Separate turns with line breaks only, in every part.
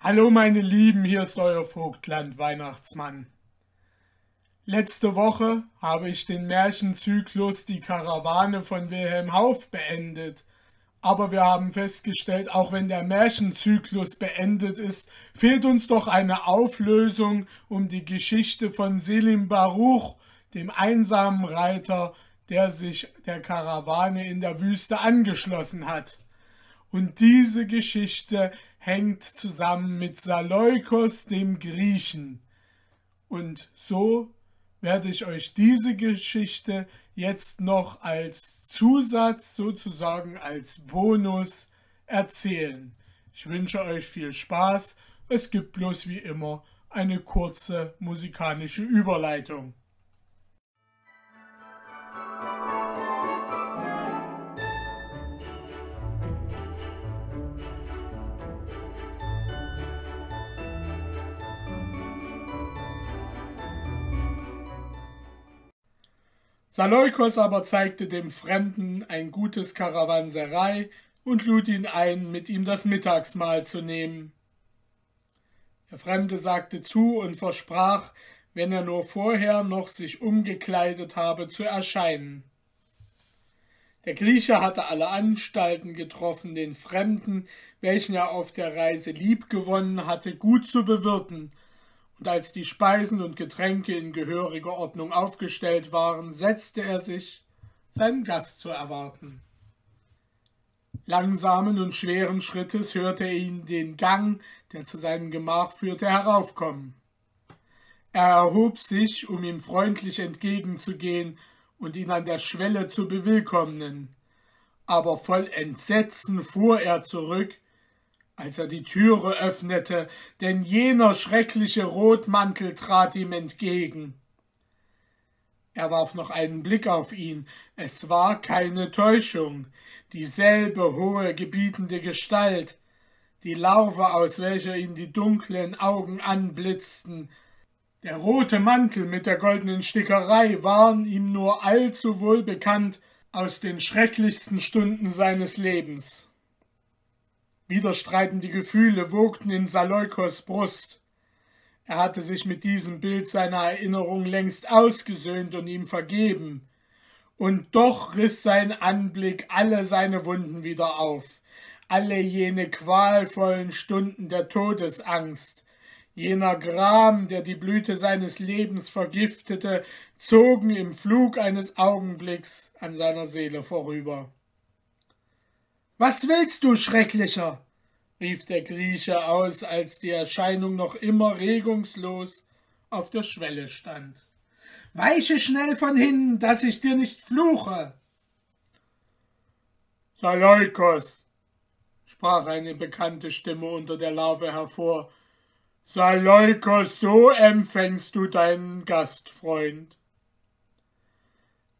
Hallo meine Lieben, hier ist euer Vogtland Weihnachtsmann. Letzte Woche habe ich den Märchenzyklus Die Karawane von Wilhelm Hauff beendet. Aber wir haben festgestellt, auch wenn der Märchenzyklus beendet ist, fehlt uns doch eine Auflösung um die Geschichte von Selim Baruch, dem einsamen Reiter, der sich der Karawane in der Wüste angeschlossen hat. Und diese Geschichte hängt zusammen mit Saleukos dem Griechen. Und so werde ich euch diese Geschichte jetzt noch als Zusatz, sozusagen als Bonus erzählen. Ich wünsche euch viel Spaß. Es gibt bloß wie immer eine kurze musikalische Überleitung. Saleukos aber zeigte dem Fremden ein gutes Karawanserei und lud ihn ein, mit ihm das Mittagsmahl zu nehmen. Der Fremde sagte zu und versprach, wenn er nur vorher noch sich umgekleidet habe, zu erscheinen. Der Grieche hatte alle Anstalten getroffen, den Fremden, welchen er auf der Reise liebgewonnen hatte, gut zu bewirten und als die Speisen und Getränke in gehöriger Ordnung aufgestellt waren, setzte er sich, seinen Gast zu erwarten. Langsamen und schweren Schrittes hörte er ihn den Gang, der zu seinem Gemach führte, heraufkommen. Er erhob sich, um ihm freundlich entgegenzugehen und ihn an der Schwelle zu bewillkommnen. Aber voll Entsetzen fuhr er zurück, als er die Türe öffnete, denn jener schreckliche Rotmantel trat ihm entgegen. Er warf noch einen Blick auf ihn, es war keine Täuschung, dieselbe hohe, gebietende Gestalt, die Larve, aus welcher ihn die dunklen Augen anblitzten, der rote Mantel mit der goldenen Stickerei waren ihm nur allzu wohl bekannt aus den schrecklichsten Stunden seines Lebens. Widerstreitende Gefühle wogten in Saleukos Brust. Er hatte sich mit diesem Bild seiner Erinnerung längst ausgesöhnt und ihm vergeben. Und doch riss sein Anblick alle seine Wunden wieder auf, alle jene qualvollen Stunden der Todesangst, jener Gram, der die Blüte seines Lebens vergiftete, zogen im Flug eines Augenblicks an seiner Seele vorüber. Was willst du, Schrecklicher? rief der Grieche aus, als die Erscheinung noch immer regungslos auf der Schwelle stand. Weiche schnell von hin, dass ich dir nicht fluche. Saleukos, sprach eine bekannte Stimme unter der Larve hervor. Saleukos, so empfängst du deinen Gastfreund.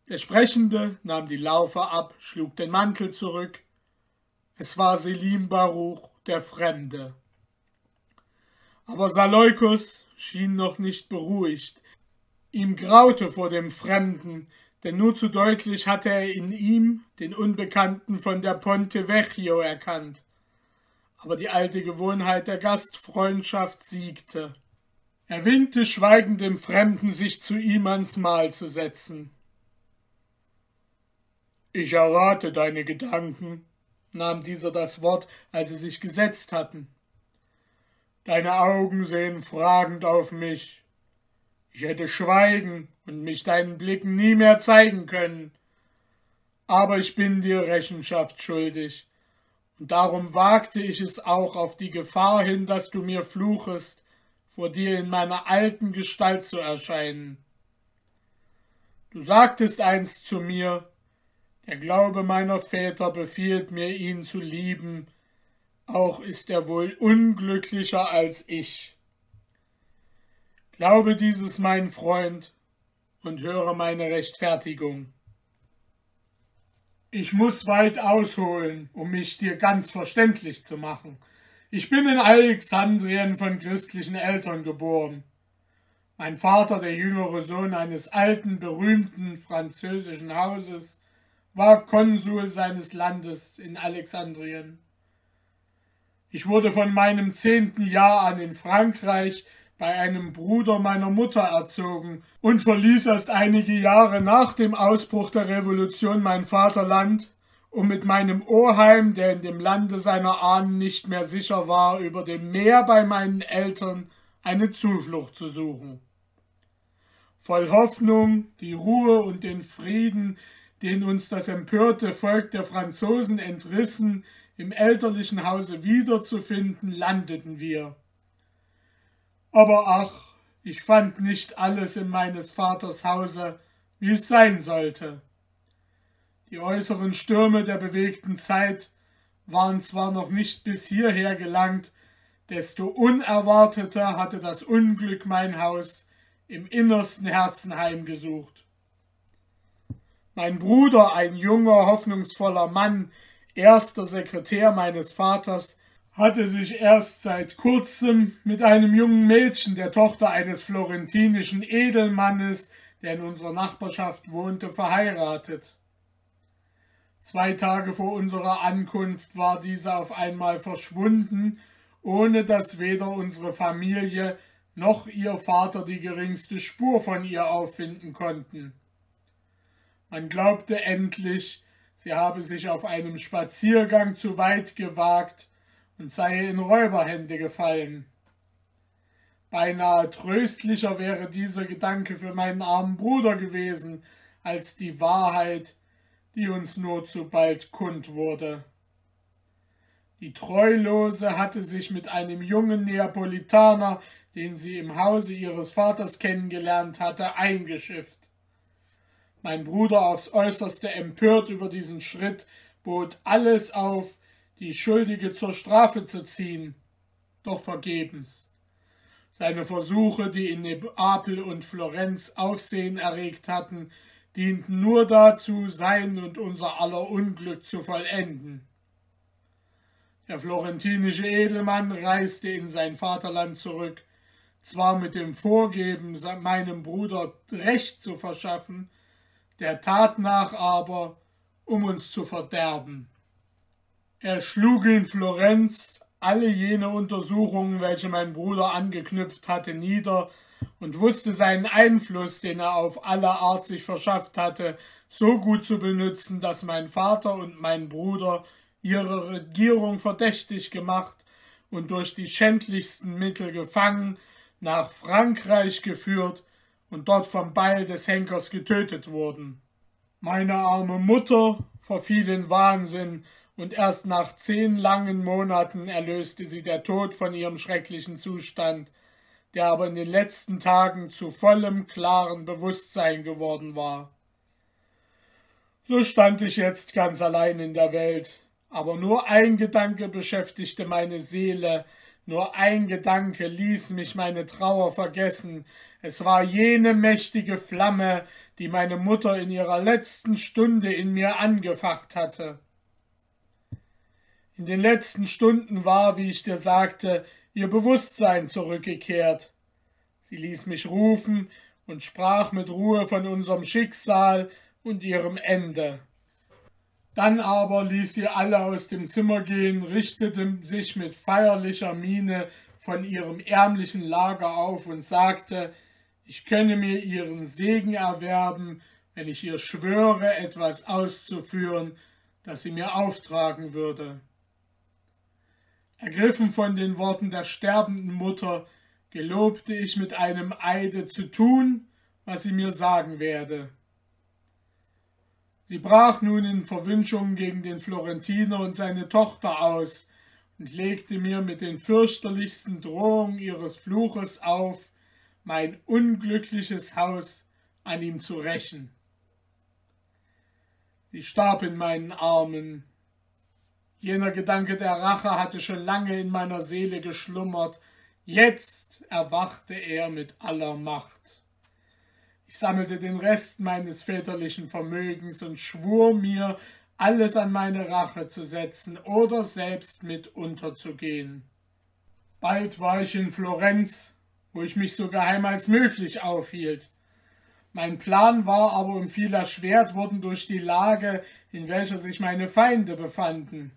Der Sprechende nahm die Larve ab, schlug den Mantel zurück, es war Selim Baruch, der Fremde. Aber Saleukos schien noch nicht beruhigt. Ihm graute vor dem Fremden, denn nur zu deutlich hatte er in ihm den Unbekannten von der Ponte Vecchio erkannt. Aber die alte Gewohnheit der Gastfreundschaft siegte. Er winkte schweigend dem Fremden, sich zu ihm ans Mahl zu setzen. Ich errate deine Gedanken, nahm dieser das Wort, als sie sich gesetzt hatten. Deine Augen sehen fragend auf mich. Ich hätte schweigen und mich deinen Blicken nie mehr zeigen können. Aber ich bin dir Rechenschaft schuldig, und darum wagte ich es auch auf die Gefahr hin, dass du mir fluchest, vor dir in meiner alten Gestalt zu erscheinen. Du sagtest einst zu mir, der Glaube meiner Väter befiehlt mir, ihn zu lieben, auch ist er wohl unglücklicher als ich. Glaube dieses, mein Freund, und höre meine Rechtfertigung. Ich muss weit ausholen, um mich dir ganz verständlich zu machen. Ich bin in Alexandrien von christlichen Eltern geboren. Mein Vater, der jüngere Sohn eines alten, berühmten französischen Hauses, war Konsul seines Landes in Alexandrien. Ich wurde von meinem zehnten Jahr an in Frankreich bei einem Bruder meiner Mutter erzogen und verließ erst einige Jahre nach dem Ausbruch der Revolution mein Vaterland, um mit meinem Oheim, der in dem Lande seiner Ahnen nicht mehr sicher war, über dem Meer bei meinen Eltern eine Zuflucht zu suchen. Voll Hoffnung, die Ruhe und den Frieden, den uns das empörte Volk der Franzosen entrissen, im elterlichen Hause wiederzufinden, landeten wir. Aber ach, ich fand nicht alles in meines Vaters Hause, wie es sein sollte. Die äußeren Stürme der bewegten Zeit waren zwar noch nicht bis hierher gelangt, desto unerwarteter hatte das Unglück mein Haus im innersten Herzen heimgesucht. Mein Bruder, ein junger, hoffnungsvoller Mann, erster Sekretär meines Vaters, hatte sich erst seit kurzem mit einem jungen Mädchen, der Tochter eines florentinischen Edelmannes, der in unserer Nachbarschaft wohnte, verheiratet. Zwei Tage vor unserer Ankunft war diese auf einmal verschwunden, ohne dass weder unsere Familie noch ihr Vater die geringste Spur von ihr auffinden konnten. Man glaubte endlich, sie habe sich auf einem Spaziergang zu weit gewagt und sei in Räuberhände gefallen. Beinahe tröstlicher wäre dieser Gedanke für meinen armen Bruder gewesen, als die Wahrheit, die uns nur zu bald kund wurde. Die Treulose hatte sich mit einem jungen Neapolitaner, den sie im Hause ihres Vaters kennengelernt hatte, eingeschifft. Mein Bruder aufs äußerste empört über diesen Schritt, bot alles auf, die Schuldige zur Strafe zu ziehen, doch vergebens. Seine Versuche, die in Neapel und Florenz Aufsehen erregt hatten, dienten nur dazu, sein und unser aller Unglück zu vollenden. Der florentinische Edelmann reiste in sein Vaterland zurück, zwar mit dem Vorgeben, meinem Bruder Recht zu verschaffen, der Tat nach aber, um uns zu verderben. Er schlug in Florenz alle jene Untersuchungen, welche mein Bruder angeknüpft hatte, nieder und wusste seinen Einfluss, den er auf alle Art sich verschafft hatte, so gut zu benützen, dass mein Vater und mein Bruder ihre Regierung verdächtig gemacht und durch die schändlichsten Mittel gefangen, nach Frankreich geführt und dort vom Beil des Henkers getötet wurden. Meine arme Mutter verfiel in Wahnsinn, und erst nach zehn langen Monaten erlöste sie der Tod von ihrem schrecklichen Zustand, der aber in den letzten Tagen zu vollem klaren Bewusstsein geworden war. So stand ich jetzt ganz allein in der Welt, aber nur ein Gedanke beschäftigte meine Seele, nur ein Gedanke ließ mich meine Trauer vergessen, es war jene mächtige Flamme, die meine Mutter in ihrer letzten Stunde in mir angefacht hatte. In den letzten Stunden war, wie ich dir sagte, ihr Bewusstsein zurückgekehrt. Sie ließ mich rufen und sprach mit Ruhe von unserem Schicksal und ihrem Ende. Dann aber ließ sie alle aus dem Zimmer gehen, richtete sich mit feierlicher Miene von ihrem ärmlichen Lager auf und sagte, ich könne mir ihren Segen erwerben, wenn ich ihr schwöre, etwas auszuführen, das sie mir auftragen würde. Ergriffen von den Worten der sterbenden Mutter, gelobte ich mit einem Eide zu tun, was sie mir sagen werde. Sie brach nun in Verwünschungen gegen den Florentiner und seine Tochter aus und legte mir mit den fürchterlichsten Drohungen ihres Fluches auf, mein unglückliches Haus an ihm zu rächen. Sie starb in meinen Armen, Jener Gedanke der Rache hatte schon lange in meiner Seele geschlummert, jetzt erwachte er mit aller Macht. Ich sammelte den Rest meines väterlichen Vermögens und schwur mir, alles an meine Rache zu setzen oder selbst mit unterzugehen. Bald war ich in Florenz, wo ich mich so geheim als möglich aufhielt. Mein Plan war aber um viel erschwert worden durch die Lage, in welcher sich meine Feinde befanden.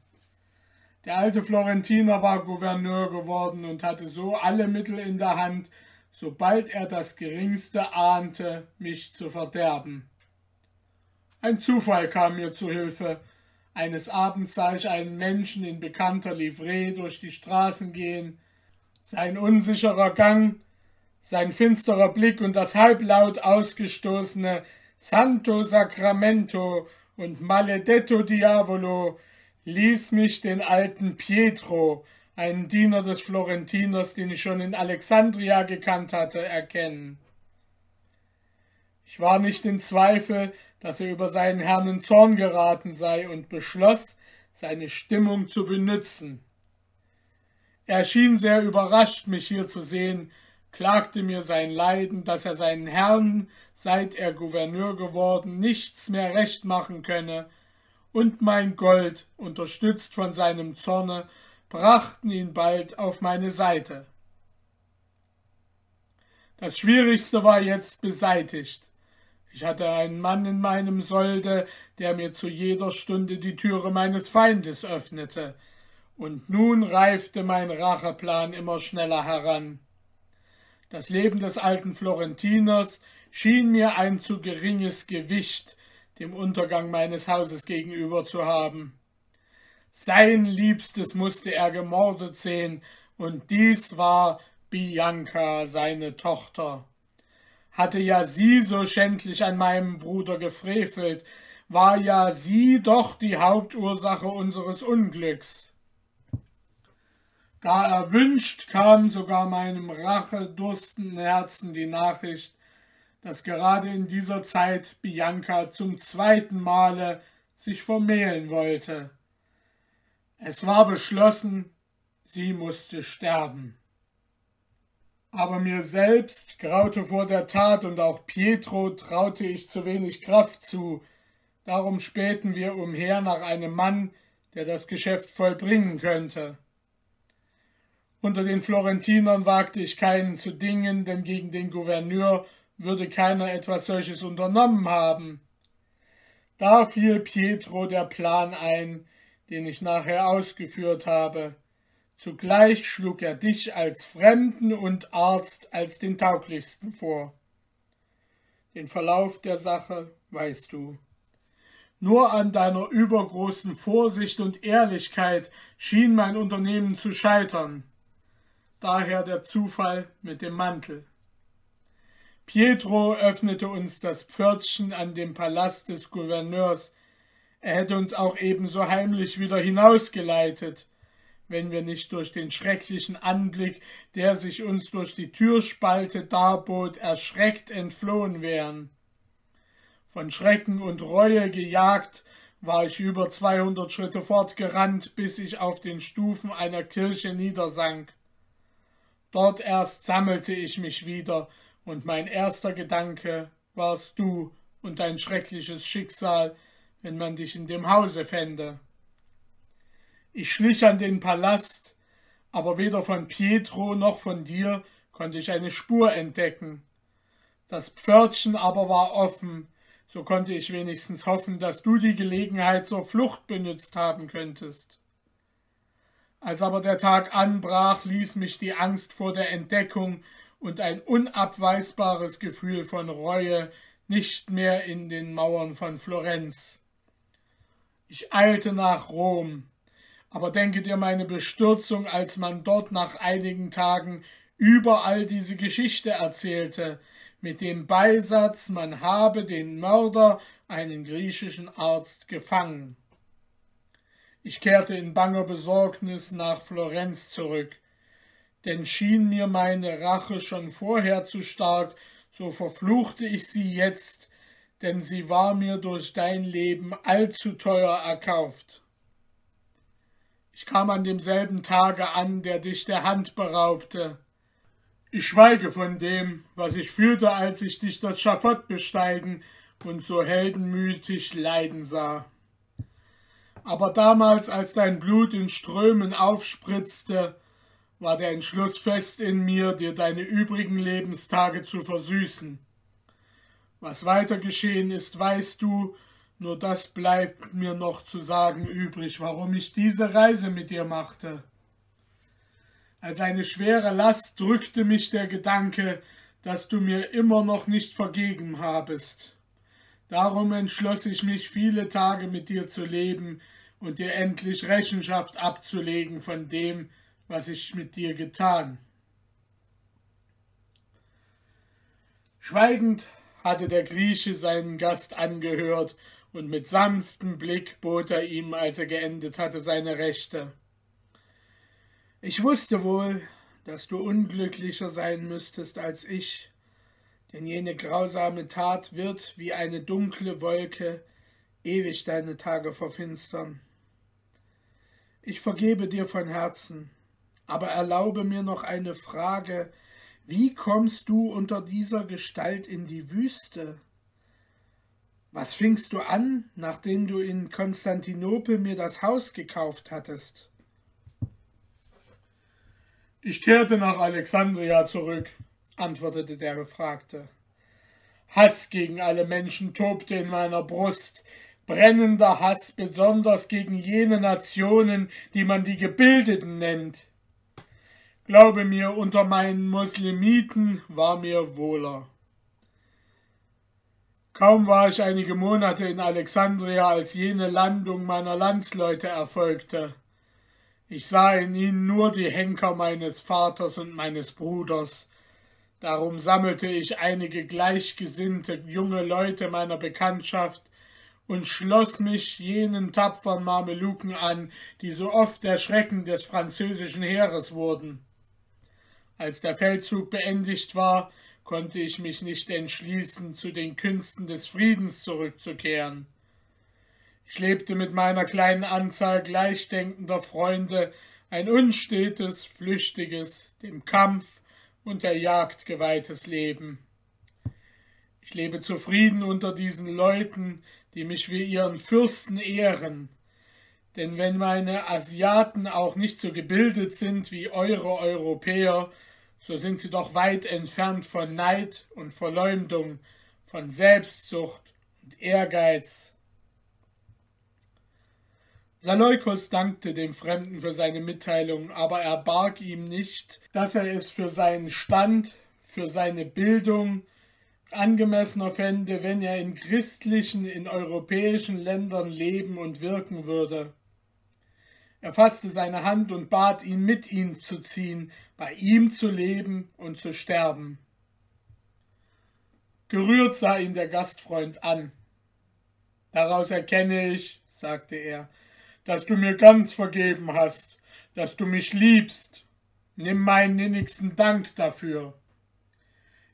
Der alte Florentiner war Gouverneur geworden und hatte so alle Mittel in der Hand, sobald er das geringste ahnte, mich zu verderben. Ein Zufall kam mir zu Hilfe. Eines Abends sah ich einen Menschen in bekannter Livree durch die Straßen gehen. Sein unsicherer Gang, sein finsterer Blick und das halblaut ausgestoßene Santo Sacramento und Maledetto Diavolo ließ mich den alten Pietro, einen Diener des Florentiners, den ich schon in Alexandria gekannt hatte, erkennen. Ich war nicht in Zweifel, dass er über seinen Herrn in Zorn geraten sei und beschloss, seine Stimmung zu benützen. Er schien sehr überrascht, mich hier zu sehen, klagte mir sein Leiden, dass er seinen Herrn, seit er Gouverneur geworden, nichts mehr recht machen könne, und mein Gold, unterstützt von seinem Zorne, brachten ihn bald auf meine Seite. Das Schwierigste war jetzt beseitigt. Ich hatte einen Mann in meinem Solde, der mir zu jeder Stunde die Türe meines Feindes öffnete, und nun reifte mein Racheplan immer schneller heran. Das Leben des alten Florentiners schien mir ein zu geringes Gewicht dem Untergang meines Hauses gegenüber zu haben. Sein Liebstes musste er gemordet sehen, und dies war Bianca, seine Tochter. Hatte ja sie so schändlich an meinem Bruder gefrevelt, war ja sie doch die Hauptursache unseres Unglücks. Gar erwünscht kam sogar meinem rachedurstenden Herzen die Nachricht, dass gerade in dieser Zeit Bianca zum zweiten Male sich vermählen wollte. Es war beschlossen, sie musste sterben. Aber mir selbst graute vor der Tat und auch Pietro traute ich zu wenig Kraft zu. Darum spähten wir umher nach einem Mann, der das Geschäft vollbringen könnte. Unter den Florentinern wagte ich keinen zu dingen, denn gegen den Gouverneur würde keiner etwas solches unternommen haben. Da fiel Pietro der Plan ein, den ich nachher ausgeführt habe. Zugleich schlug er dich als Fremden und Arzt als den tauglichsten vor. Den Verlauf der Sache weißt du. Nur an deiner übergroßen Vorsicht und Ehrlichkeit schien mein Unternehmen zu scheitern. Daher der Zufall mit dem Mantel. Pietro öffnete uns das Pförtchen an dem Palast des Gouverneurs. Er hätte uns auch ebenso heimlich wieder hinausgeleitet, wenn wir nicht durch den schrecklichen Anblick, der sich uns durch die Türspalte darbot, erschreckt entflohen wären. Von Schrecken und Reue gejagt, war ich über zweihundert Schritte fortgerannt, bis ich auf den Stufen einer Kirche niedersank. Dort erst sammelte ich mich wieder und mein erster Gedanke warst du und dein schreckliches Schicksal, wenn man dich in dem Hause fände. Ich schlich an den Palast, aber weder von Pietro noch von dir konnte ich eine Spur entdecken. Das Pförtchen aber war offen, so konnte ich wenigstens hoffen, dass du die Gelegenheit zur Flucht benützt haben könntest. Als aber der Tag anbrach, ließ mich die Angst vor der Entdeckung und ein unabweisbares Gefühl von Reue nicht mehr in den Mauern von Florenz. Ich eilte nach Rom, aber denke dir meine Bestürzung, als man dort nach einigen Tagen überall diese Geschichte erzählte, mit dem Beisatz, man habe den Mörder, einen griechischen Arzt, gefangen. Ich kehrte in banger Besorgnis nach Florenz zurück denn schien mir meine Rache schon vorher zu stark, so verfluchte ich sie jetzt, denn sie war mir durch dein Leben allzu teuer erkauft. Ich kam an demselben Tage an, der dich der Hand beraubte. Ich schweige von dem, was ich fühlte, als ich dich das Schafott besteigen und so heldenmütig leiden sah. Aber damals, als dein Blut in Strömen aufspritzte, war der Entschluss fest in mir, dir deine übrigen Lebenstage zu versüßen. Was weiter geschehen ist, weißt du, Nur das bleibt mir noch zu sagen übrig, warum ich diese Reise mit dir machte. Als eine schwere Last drückte mich der Gedanke, dass du mir immer noch nicht vergeben habest. Darum entschloss ich mich, viele Tage mit dir zu leben und dir endlich Rechenschaft abzulegen von dem, was ich mit dir getan. Schweigend hatte der Grieche seinen Gast angehört, und mit sanftem Blick bot er ihm, als er geendet hatte, seine Rechte. Ich wusste wohl, dass du unglücklicher sein müsstest als ich, denn jene grausame Tat wird wie eine dunkle Wolke ewig deine Tage verfinstern. Ich vergebe dir von Herzen, aber erlaube mir noch eine Frage, wie kommst du unter dieser Gestalt in die Wüste? Was fingst du an, nachdem du in Konstantinopel mir das Haus gekauft hattest? Ich kehrte nach Alexandria zurück, antwortete der Befragte. Hass gegen alle Menschen tobte in meiner Brust, brennender Hass besonders gegen jene Nationen, die man die Gebildeten nennt. Glaube mir, unter meinen Muslimiten war mir wohler. Kaum war ich einige Monate in Alexandria, als jene Landung meiner Landsleute erfolgte. Ich sah in ihnen nur die Henker meines Vaters und meines Bruders. Darum sammelte ich einige gleichgesinnte junge Leute meiner Bekanntschaft und schloss mich jenen tapfern Mameluken an, die so oft der Schrecken des französischen Heeres wurden. Als der Feldzug beendigt war, konnte ich mich nicht entschließen, zu den Künsten des Friedens zurückzukehren. Ich lebte mit meiner kleinen Anzahl gleichdenkender Freunde ein unstetes, flüchtiges, dem Kampf und der Jagd geweihtes Leben. Ich lebe zufrieden unter diesen Leuten, die mich wie ihren Fürsten ehren, denn wenn meine Asiaten auch nicht so gebildet sind wie eure Europäer, so sind sie doch weit entfernt von Neid und Verleumdung, von Selbstsucht und Ehrgeiz. Saleukos dankte dem Fremden für seine Mitteilung, aber er barg ihm nicht, dass er es für seinen Stand, für seine Bildung angemessener fände, wenn er in christlichen, in europäischen Ländern leben und wirken würde. Er fasste seine Hand und bat ihn, mit ihm zu ziehen, bei ihm zu leben und zu sterben. Gerührt sah ihn der Gastfreund an. Daraus erkenne ich, sagte er, dass du mir ganz vergeben hast, dass du mich liebst. Nimm meinen innigsten Dank dafür.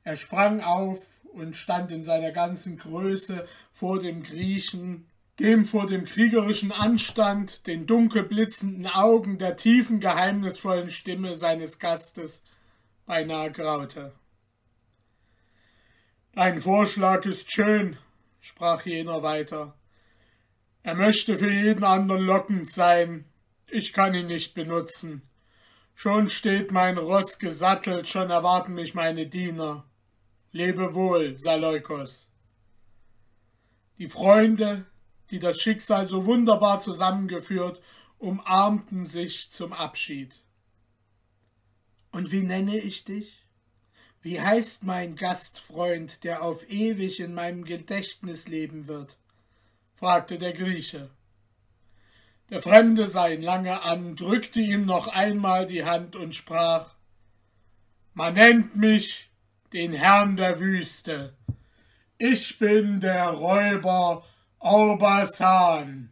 Er sprang auf und stand in seiner ganzen Größe vor dem Griechen dem vor dem kriegerischen Anstand, den dunkel blitzenden Augen, der tiefen, geheimnisvollen Stimme seines Gastes beinahe graute. Dein Vorschlag ist schön, sprach jener weiter. Er möchte für jeden anderen lockend sein, ich kann ihn nicht benutzen. Schon steht mein Ross gesattelt, schon erwarten mich meine Diener. Lebe wohl, Saleukos. Die Freunde, die das Schicksal so wunderbar zusammengeführt, umarmten sich zum Abschied. Und wie nenne ich dich? Wie heißt mein Gastfreund, der auf ewig in meinem Gedächtnis leben wird? Fragte der Grieche. Der Fremde sah ihn lange an, drückte ihm noch einmal die Hand und sprach Man nennt mich den Herrn der Wüste. Ich bin der Räuber Orbasan